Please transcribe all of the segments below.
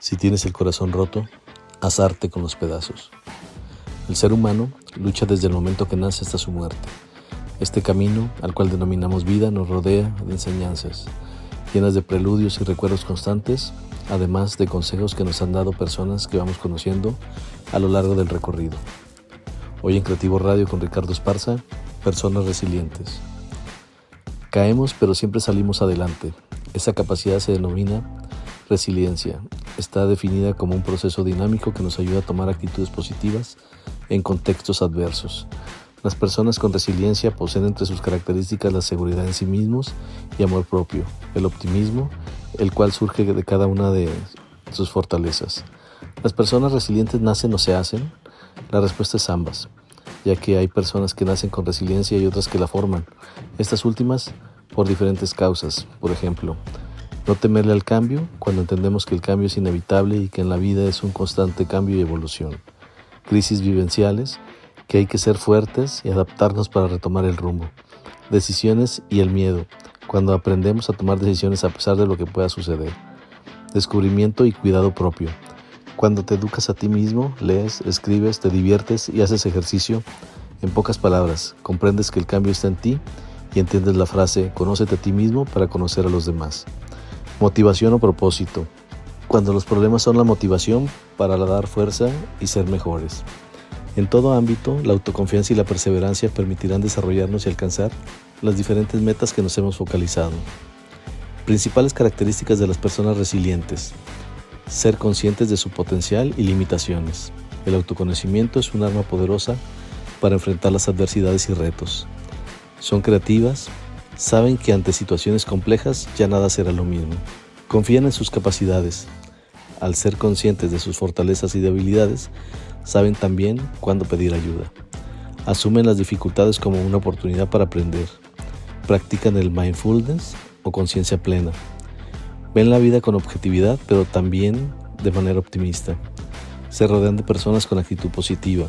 Si tienes el corazón roto, haz arte con los pedazos. El ser humano lucha desde el momento que nace hasta su muerte. Este camino, al cual denominamos vida, nos rodea de enseñanzas, llenas de preludios y recuerdos constantes, además de consejos que nos han dado personas que vamos conociendo a lo largo del recorrido. Hoy en Creativo Radio con Ricardo Esparza, personas resilientes. Caemos pero siempre salimos adelante. Esa capacidad se denomina resiliencia está definida como un proceso dinámico que nos ayuda a tomar actitudes positivas en contextos adversos. Las personas con resiliencia poseen entre sus características la seguridad en sí mismos y amor propio, el optimismo, el cual surge de cada una de sus fortalezas. ¿Las personas resilientes nacen o se hacen? La respuesta es ambas, ya que hay personas que nacen con resiliencia y otras que la forman. Estas últimas por diferentes causas, por ejemplo, no temerle al cambio cuando entendemos que el cambio es inevitable y que en la vida es un constante cambio y evolución. Crisis vivenciales, que hay que ser fuertes y adaptarnos para retomar el rumbo. Decisiones y el miedo, cuando aprendemos a tomar decisiones a pesar de lo que pueda suceder. Descubrimiento y cuidado propio. Cuando te educas a ti mismo, lees, escribes, te diviertes y haces ejercicio, en pocas palabras, comprendes que el cambio está en ti y entiendes la frase, conócete a ti mismo para conocer a los demás. Motivación o propósito. Cuando los problemas son la motivación para dar fuerza y ser mejores. En todo ámbito, la autoconfianza y la perseverancia permitirán desarrollarnos y alcanzar las diferentes metas que nos hemos focalizado. Principales características de las personas resilientes. Ser conscientes de su potencial y limitaciones. El autoconocimiento es un arma poderosa para enfrentar las adversidades y retos. Son creativas, Saben que ante situaciones complejas ya nada será lo mismo. Confían en sus capacidades. Al ser conscientes de sus fortalezas y debilidades, saben también cuándo pedir ayuda. Asumen las dificultades como una oportunidad para aprender. Practican el mindfulness o conciencia plena. Ven la vida con objetividad, pero también de manera optimista. Se rodean de personas con actitud positiva.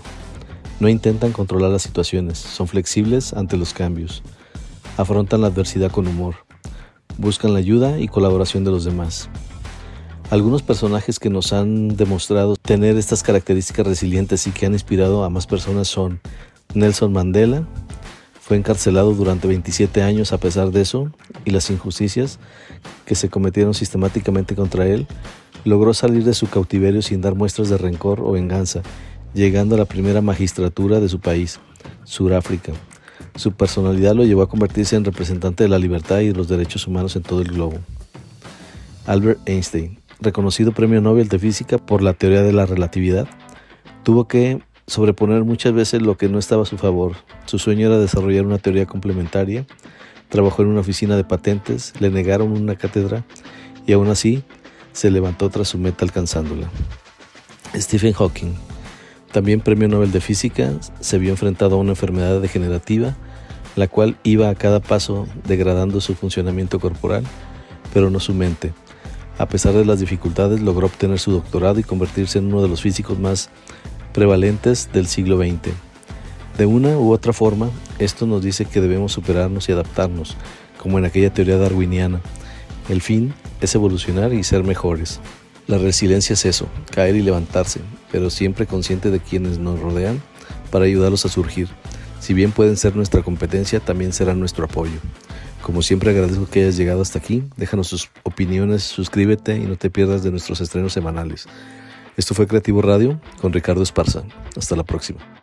No intentan controlar las situaciones, son flexibles ante los cambios afrontan la adversidad con humor, buscan la ayuda y colaboración de los demás. Algunos personajes que nos han demostrado tener estas características resilientes y que han inspirado a más personas son Nelson Mandela, fue encarcelado durante 27 años a pesar de eso y las injusticias que se cometieron sistemáticamente contra él, logró salir de su cautiverio sin dar muestras de rencor o venganza, llegando a la primera magistratura de su país, Sudáfrica. Su personalidad lo llevó a convertirse en representante de la libertad y de los derechos humanos en todo el globo. Albert Einstein, reconocido premio Nobel de Física por la teoría de la relatividad, tuvo que sobreponer muchas veces lo que no estaba a su favor. Su sueño era desarrollar una teoría complementaria, trabajó en una oficina de patentes, le negaron una cátedra y aún así se levantó tras su meta alcanzándola. Stephen Hawking, también premio Nobel de Física, se vio enfrentado a una enfermedad degenerativa, la cual iba a cada paso degradando su funcionamiento corporal, pero no su mente. A pesar de las dificultades, logró obtener su doctorado y convertirse en uno de los físicos más prevalentes del siglo XX. De una u otra forma, esto nos dice que debemos superarnos y adaptarnos, como en aquella teoría darwiniana. El fin es evolucionar y ser mejores. La resiliencia es eso, caer y levantarse, pero siempre consciente de quienes nos rodean para ayudarlos a surgir. Si bien pueden ser nuestra competencia, también serán nuestro apoyo. Como siempre agradezco que hayas llegado hasta aquí, déjanos sus opiniones, suscríbete y no te pierdas de nuestros estrenos semanales. Esto fue Creativo Radio con Ricardo Esparza. Hasta la próxima.